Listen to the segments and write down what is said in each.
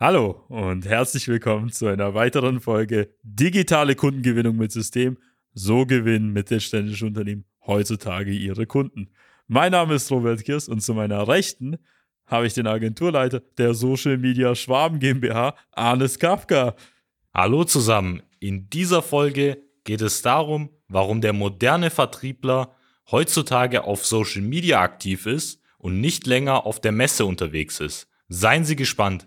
Hallo und herzlich willkommen zu einer weiteren Folge Digitale Kundengewinnung mit System. So gewinnen mittelständische Unternehmen heutzutage ihre Kunden. Mein Name ist Robert Kirs und zu meiner Rechten habe ich den Agenturleiter der Social Media Schwaben GmbH, Arnes Kafka. Hallo zusammen. In dieser Folge geht es darum, warum der moderne Vertriebler heutzutage auf Social Media aktiv ist und nicht länger auf der Messe unterwegs ist. Seien Sie gespannt.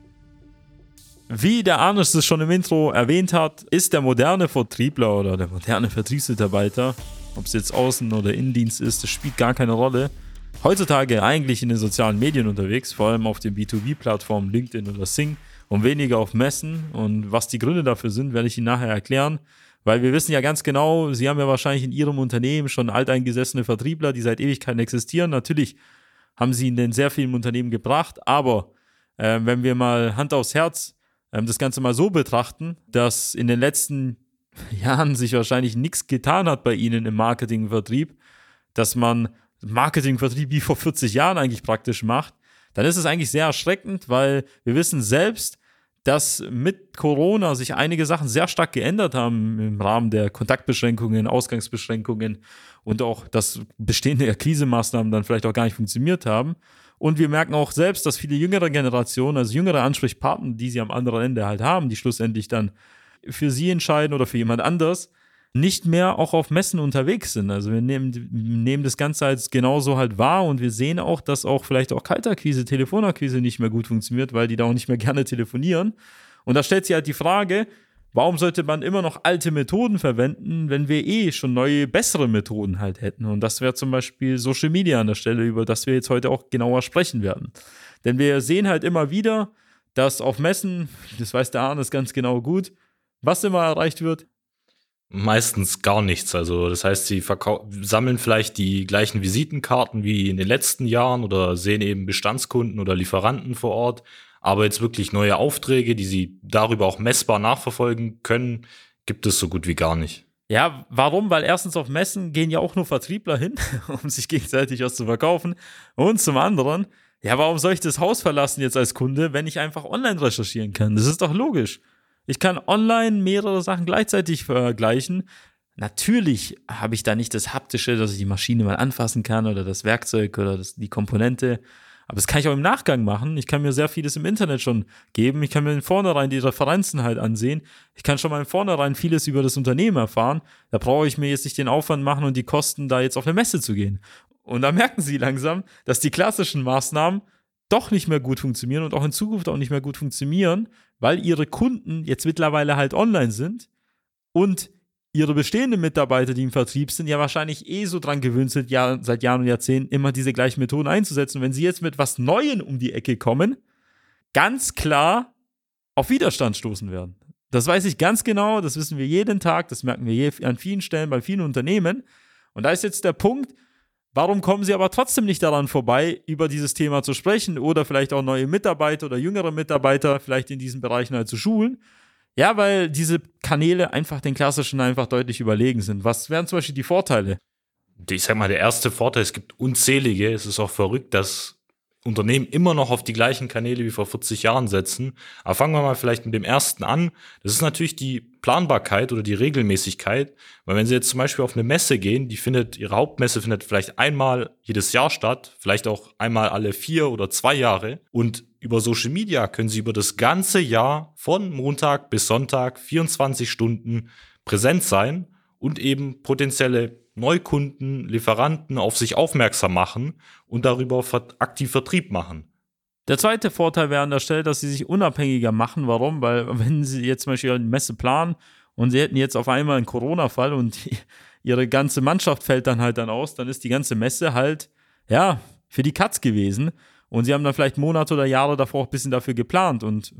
Wie der Arnes es schon im Intro erwähnt hat, ist der moderne Vertriebler oder der moderne Vertriebsmitarbeiter, ob es jetzt Außen- oder Innendienst ist, das spielt gar keine Rolle. Heutzutage eigentlich in den sozialen Medien unterwegs, vor allem auf den B2B-Plattformen LinkedIn oder Sing und weniger auf Messen. Und was die Gründe dafür sind, werde ich Ihnen nachher erklären. Weil wir wissen ja ganz genau, Sie haben ja wahrscheinlich in Ihrem Unternehmen schon alteingesessene Vertriebler, die seit Ewigkeiten existieren. Natürlich haben Sie in den sehr vielen Unternehmen gebracht, aber äh, wenn wir mal Hand aufs Herz ähm, das Ganze mal so betrachten, dass in den letzten Jahren sich wahrscheinlich nichts getan hat bei Ihnen im Marketingvertrieb, dass man Marketingvertrieb wie vor 40 Jahren eigentlich praktisch macht, dann ist es eigentlich sehr erschreckend, weil wir wissen selbst, dass mit Corona sich einige Sachen sehr stark geändert haben im Rahmen der Kontaktbeschränkungen, Ausgangsbeschränkungen und auch, dass bestehende Akquise-Maßnahmen dann vielleicht auch gar nicht funktioniert haben. Und wir merken auch selbst, dass viele jüngere Generationen, also jüngere Ansprechpartner, die sie am anderen Ende halt haben, die schlussendlich dann für sie entscheiden oder für jemand anders, nicht mehr auch auf Messen unterwegs sind. Also wir nehmen, nehmen das Ganze als genauso halt wahr und wir sehen auch, dass auch vielleicht auch Kaltakquise, Telefonakquise nicht mehr gut funktioniert, weil die da auch nicht mehr gerne telefonieren. Und da stellt sich halt die Frage, Warum sollte man immer noch alte Methoden verwenden, wenn wir eh schon neue, bessere Methoden halt hätten? Und das wäre zum Beispiel Social Media an der Stelle, über das wir jetzt heute auch genauer sprechen werden. Denn wir sehen halt immer wieder, dass auf Messen, das weiß der Arne ganz genau gut, was immer erreicht wird. Meistens gar nichts. Also das heißt, sie sammeln vielleicht die gleichen Visitenkarten wie in den letzten Jahren oder sehen eben Bestandskunden oder Lieferanten vor Ort, aber jetzt wirklich neue Aufträge, die sie darüber auch messbar nachverfolgen können, gibt es so gut wie gar nicht. Ja, warum? Weil erstens auf Messen gehen ja auch nur Vertriebler hin, um sich gegenseitig was zu verkaufen. Und zum anderen, ja, warum soll ich das Haus verlassen jetzt als Kunde, wenn ich einfach online recherchieren kann? Das ist doch logisch. Ich kann online mehrere Sachen gleichzeitig vergleichen. Natürlich habe ich da nicht das Haptische, dass ich die Maschine mal anfassen kann oder das Werkzeug oder das, die Komponente. Aber das kann ich auch im Nachgang machen. Ich kann mir sehr vieles im Internet schon geben. Ich kann mir in vornherein die Referenzen halt ansehen. Ich kann schon mal in vornherein vieles über das Unternehmen erfahren. Da brauche ich mir jetzt nicht den Aufwand machen und die Kosten, da jetzt auf eine Messe zu gehen. Und da merken sie langsam, dass die klassischen Maßnahmen doch nicht mehr gut funktionieren und auch in Zukunft auch nicht mehr gut funktionieren, weil ihre Kunden jetzt mittlerweile halt online sind und ihre bestehenden Mitarbeiter, die im Vertrieb sind, ja wahrscheinlich eh so dran gewöhnt sind, ja, seit Jahren und Jahrzehnten immer diese gleichen Methoden einzusetzen. Wenn sie jetzt mit was Neuem um die Ecke kommen, ganz klar auf Widerstand stoßen werden. Das weiß ich ganz genau, das wissen wir jeden Tag, das merken wir an vielen Stellen bei vielen Unternehmen. Und da ist jetzt der Punkt, warum kommen sie aber trotzdem nicht daran vorbei, über dieses Thema zu sprechen oder vielleicht auch neue Mitarbeiter oder jüngere Mitarbeiter vielleicht in diesen Bereichen halt zu schulen? Ja, weil diese Kanäle einfach den klassischen einfach deutlich überlegen sind. Was wären zum Beispiel die Vorteile? Ich sag mal, der erste Vorteil, es gibt unzählige. Es ist auch verrückt, dass Unternehmen immer noch auf die gleichen Kanäle wie vor 40 Jahren setzen. Aber fangen wir mal vielleicht mit dem ersten an. Das ist natürlich die Planbarkeit oder die Regelmäßigkeit. Weil wenn Sie jetzt zum Beispiel auf eine Messe gehen, die findet, Ihre Hauptmesse findet vielleicht einmal jedes Jahr statt, vielleicht auch einmal alle vier oder zwei Jahre. Und über Social Media können Sie über das ganze Jahr von Montag bis Sonntag 24 Stunden präsent sein und eben potenzielle Neukunden, Lieferanten auf sich aufmerksam machen und darüber aktiv Vertrieb machen. Der zweite Vorteil wäre an der Stelle, dass sie sich unabhängiger machen. Warum? Weil wenn sie jetzt zum Beispiel eine Messe planen und sie hätten jetzt auf einmal einen Corona-Fall und die, ihre ganze Mannschaft fällt dann halt dann aus, dann ist die ganze Messe halt, ja, für die Katz gewesen. Und sie haben dann vielleicht Monate oder Jahre davor auch ein bisschen dafür geplant. Und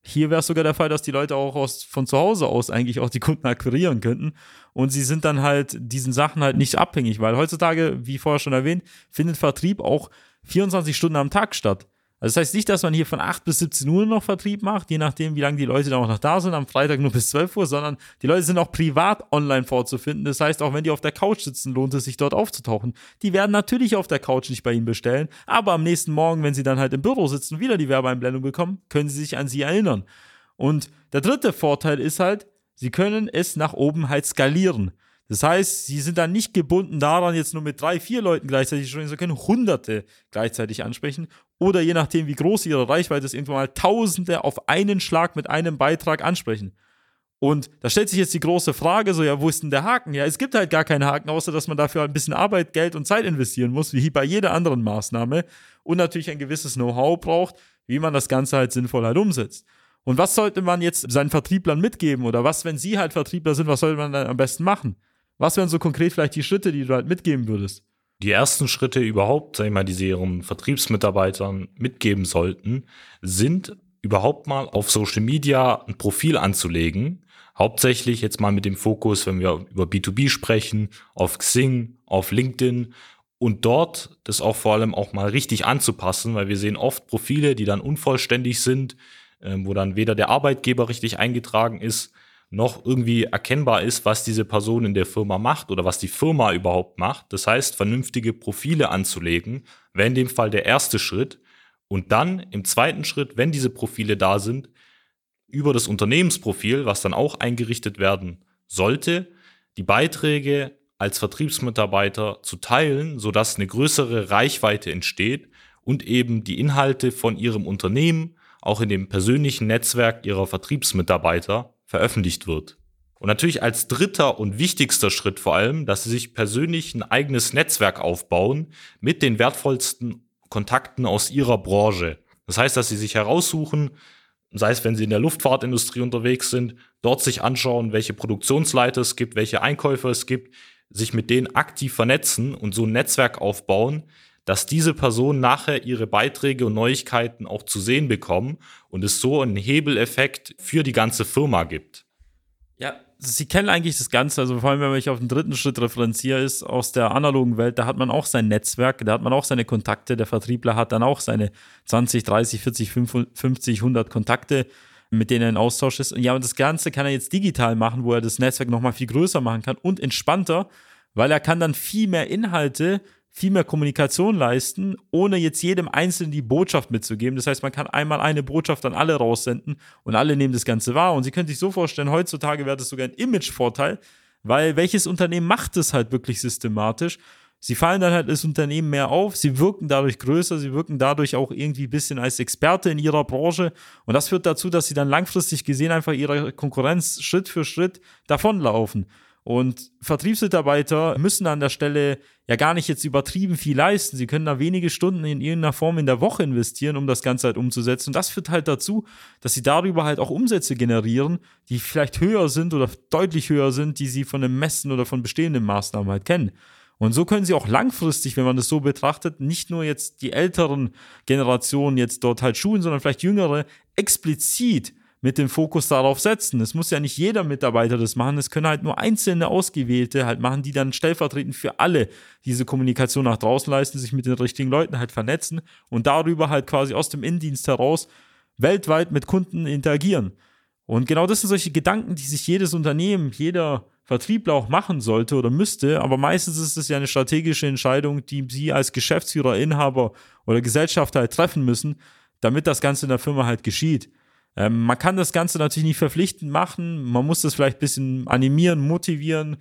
hier wäre es sogar der Fall, dass die Leute auch aus, von zu Hause aus eigentlich auch die Kunden akquirieren könnten. Und sie sind dann halt diesen Sachen halt nicht abhängig, weil heutzutage, wie vorher schon erwähnt, findet Vertrieb auch 24 Stunden am Tag statt. Also das heißt nicht, dass man hier von 8 bis 17 Uhr noch Vertrieb macht, je nachdem, wie lange die Leute dann auch noch da sind, am Freitag nur bis 12 Uhr, sondern die Leute sind auch privat online vorzufinden. Das heißt, auch wenn die auf der Couch sitzen, lohnt es sich dort aufzutauchen. Die werden natürlich auf der Couch nicht bei Ihnen bestellen, aber am nächsten Morgen, wenn Sie dann halt im Büro sitzen und wieder die Werbeeinblendung bekommen, können Sie sich an Sie erinnern. Und der dritte Vorteil ist halt, Sie können es nach oben halt skalieren. Das heißt, sie sind dann nicht gebunden daran, jetzt nur mit drei, vier Leuten gleichzeitig zu sprechen, sie können Hunderte gleichzeitig ansprechen oder je nachdem, wie groß ihre Reichweite ist, irgendwann mal Tausende auf einen Schlag mit einem Beitrag ansprechen. Und da stellt sich jetzt die große Frage, so, ja, wo ist denn der Haken? Ja, es gibt halt gar keinen Haken, außer dass man dafür ein bisschen Arbeit, Geld und Zeit investieren muss, wie bei jeder anderen Maßnahme und natürlich ein gewisses Know-how braucht, wie man das Ganze halt sinnvoll halt umsetzt. Und was sollte man jetzt seinen Vertrieblern mitgeben? Oder was, wenn sie halt Vertriebler sind, was sollte man dann am besten machen? Was wären so konkret vielleicht die Schritte, die du halt mitgeben würdest? Die ersten Schritte überhaupt, sag ich mal, die sie ihren Vertriebsmitarbeitern mitgeben sollten, sind überhaupt mal auf Social Media ein Profil anzulegen. Hauptsächlich jetzt mal mit dem Fokus, wenn wir über B2B sprechen, auf Xing, auf LinkedIn und dort das auch vor allem auch mal richtig anzupassen, weil wir sehen oft Profile, die dann unvollständig sind, äh, wo dann weder der Arbeitgeber richtig eingetragen ist, noch irgendwie erkennbar ist, was diese Person in der Firma macht oder was die Firma überhaupt macht. Das heißt, vernünftige Profile anzulegen, wäre in dem Fall der erste Schritt. Und dann im zweiten Schritt, wenn diese Profile da sind, über das Unternehmensprofil, was dann auch eingerichtet werden sollte, die Beiträge als Vertriebsmitarbeiter zu teilen, sodass eine größere Reichweite entsteht und eben die Inhalte von ihrem Unternehmen auch in dem persönlichen Netzwerk ihrer Vertriebsmitarbeiter veröffentlicht wird. Und natürlich als dritter und wichtigster Schritt vor allem, dass sie sich persönlich ein eigenes Netzwerk aufbauen mit den wertvollsten Kontakten aus ihrer Branche. Das heißt, dass sie sich heraussuchen, sei es wenn sie in der Luftfahrtindustrie unterwegs sind, dort sich anschauen, welche Produktionsleiter es gibt, welche Einkäufer es gibt, sich mit denen aktiv vernetzen und so ein Netzwerk aufbauen, dass diese Personen nachher ihre Beiträge und Neuigkeiten auch zu sehen bekommen und es so einen Hebeleffekt für die ganze Firma gibt. Ja, sie kennen eigentlich das Ganze, also vor allem, wenn ich auf den dritten Schritt referenziere, ist aus der analogen Welt, da hat man auch sein Netzwerk, da hat man auch seine Kontakte, der Vertriebler hat dann auch seine 20, 30, 40, 50, 100 Kontakte, mit denen er in Austausch ist. Und ja, und das Ganze kann er jetzt digital machen, wo er das Netzwerk nochmal viel größer machen kann und entspannter, weil er kann dann viel mehr Inhalte viel mehr Kommunikation leisten, ohne jetzt jedem Einzelnen die Botschaft mitzugeben. Das heißt, man kann einmal eine Botschaft an alle raussenden und alle nehmen das Ganze wahr. Und Sie können sich so vorstellen, heutzutage wäre das sogar ein Imagevorteil, weil welches Unternehmen macht es halt wirklich systematisch? Sie fallen dann halt als Unternehmen mehr auf, sie wirken dadurch größer, sie wirken dadurch auch irgendwie ein bisschen als Experte in ihrer Branche. Und das führt dazu, dass sie dann langfristig gesehen einfach ihrer Konkurrenz Schritt für Schritt davonlaufen. Und Vertriebsmitarbeiter müssen an der Stelle ja gar nicht jetzt übertrieben viel leisten. Sie können da wenige Stunden in irgendeiner Form in der Woche investieren, um das Ganze halt umzusetzen. Und das führt halt dazu, dass sie darüber halt auch Umsätze generieren, die vielleicht höher sind oder deutlich höher sind, die sie von dem Messen oder von bestehenden Maßnahmen halt kennen. Und so können sie auch langfristig, wenn man das so betrachtet, nicht nur jetzt die älteren Generationen jetzt dort halt schulen, sondern vielleicht jüngere explizit mit dem Fokus darauf setzen. Es muss ja nicht jeder Mitarbeiter das machen, es können halt nur einzelne Ausgewählte halt machen, die dann stellvertretend für alle diese Kommunikation nach draußen leisten, sich mit den richtigen Leuten halt vernetzen und darüber halt quasi aus dem Innendienst heraus weltweit mit Kunden interagieren. Und genau das sind solche Gedanken, die sich jedes Unternehmen, jeder Vertriebler auch machen sollte oder müsste, aber meistens ist es ja eine strategische Entscheidung, die Sie als Geschäftsführer, Inhaber oder Gesellschafter halt treffen müssen, damit das Ganze in der Firma halt geschieht. Ähm, man kann das Ganze natürlich nicht verpflichtend machen. Man muss das vielleicht ein bisschen animieren, motivieren.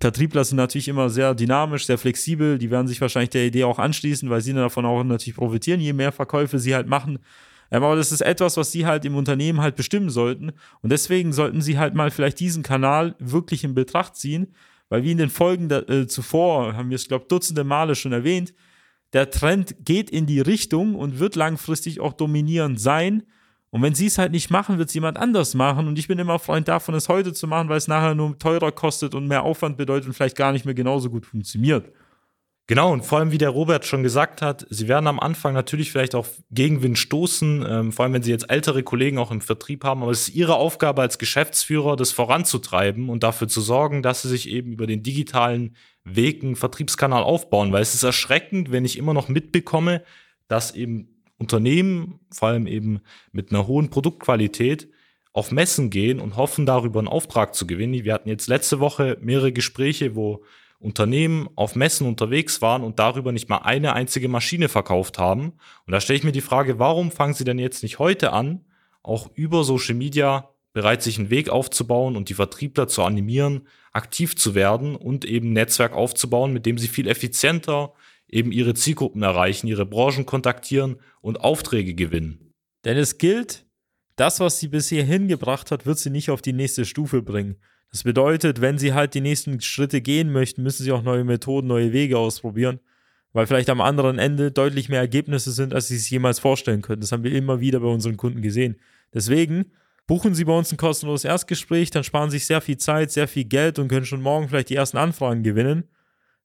Vertriebler sind natürlich immer sehr dynamisch, sehr flexibel. Die werden sich wahrscheinlich der Idee auch anschließen, weil sie davon auch natürlich profitieren, je mehr Verkäufe sie halt machen. Ähm, aber das ist etwas, was sie halt im Unternehmen halt bestimmen sollten. Und deswegen sollten sie halt mal vielleicht diesen Kanal wirklich in Betracht ziehen, weil wie in den Folgen da, äh, zuvor, haben wir es, glaube ich, dutzende Male schon erwähnt, der Trend geht in die Richtung und wird langfristig auch dominierend sein. Und wenn sie es halt nicht machen, wird es jemand anders machen. Und ich bin immer Freund davon, es heute zu machen, weil es nachher nur teurer kostet und mehr Aufwand bedeutet und vielleicht gar nicht mehr genauso gut funktioniert. Genau, und vor allem, wie der Robert schon gesagt hat, sie werden am Anfang natürlich vielleicht auch Gegenwind stoßen, ähm, vor allem wenn sie jetzt ältere Kollegen auch im Vertrieb haben, aber es ist ihre Aufgabe als Geschäftsführer, das voranzutreiben und dafür zu sorgen, dass sie sich eben über den digitalen Weg einen Vertriebskanal aufbauen, weil es ist erschreckend, wenn ich immer noch mitbekomme, dass eben Unternehmen, vor allem eben mit einer hohen Produktqualität, auf Messen gehen und hoffen, darüber einen Auftrag zu gewinnen. Wir hatten jetzt letzte Woche mehrere Gespräche, wo Unternehmen auf Messen unterwegs waren und darüber nicht mal eine einzige Maschine verkauft haben. Und da stelle ich mir die Frage, warum fangen sie denn jetzt nicht heute an, auch über Social Media bereits sich einen Weg aufzubauen und die Vertriebler zu animieren, aktiv zu werden und eben ein Netzwerk aufzubauen, mit dem sie viel effizienter eben ihre Zielgruppen erreichen, ihre Branchen kontaktieren und Aufträge gewinnen. Denn es gilt, das, was sie bisher hingebracht hat, wird sie nicht auf die nächste Stufe bringen. Das bedeutet, wenn sie halt die nächsten Schritte gehen möchten, müssen sie auch neue Methoden, neue Wege ausprobieren, weil vielleicht am anderen Ende deutlich mehr Ergebnisse sind, als sie sich jemals vorstellen können. Das haben wir immer wieder bei unseren Kunden gesehen. Deswegen buchen Sie bei uns ein kostenloses Erstgespräch, dann sparen Sie sich sehr viel Zeit, sehr viel Geld und können schon morgen vielleicht die ersten Anfragen gewinnen.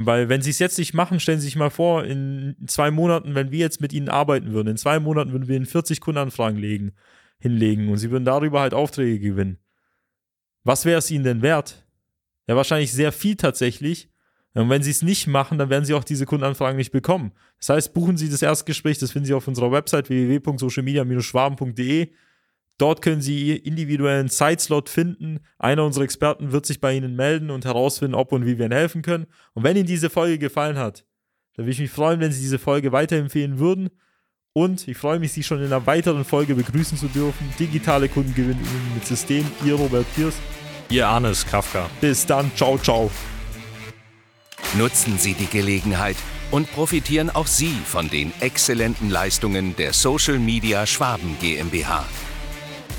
Weil wenn Sie es jetzt nicht machen, stellen Sie sich mal vor, in zwei Monaten, wenn wir jetzt mit Ihnen arbeiten würden, in zwei Monaten würden wir Ihnen 40 Kundenanfragen legen, hinlegen und Sie würden darüber halt Aufträge gewinnen. Was wäre es ihnen denn wert? Ja, wahrscheinlich sehr viel tatsächlich. Und wenn sie es nicht machen, dann werden sie auch diese Kundenanfragen nicht bekommen. Das heißt, buchen Sie das Erstgespräch, das finden Sie auf unserer Website www.socialmedia-schwaben.de. Dort können Sie Ihr individuellen Zeitslot finden. Einer unserer Experten wird sich bei Ihnen melden und herausfinden, ob und wie wir Ihnen helfen können. Und wenn Ihnen diese Folge gefallen hat, dann würde ich mich freuen, wenn Sie diese Folge weiterempfehlen würden. Und ich freue mich, Sie schon in einer weiteren Folge begrüßen zu dürfen. Digitale Kundengewinnung mit System. Ihr Robert Pierce. Ihr Arnes Kafka. Bis dann. Ciao, ciao. Nutzen Sie die Gelegenheit und profitieren auch Sie von den exzellenten Leistungen der Social Media Schwaben GmbH.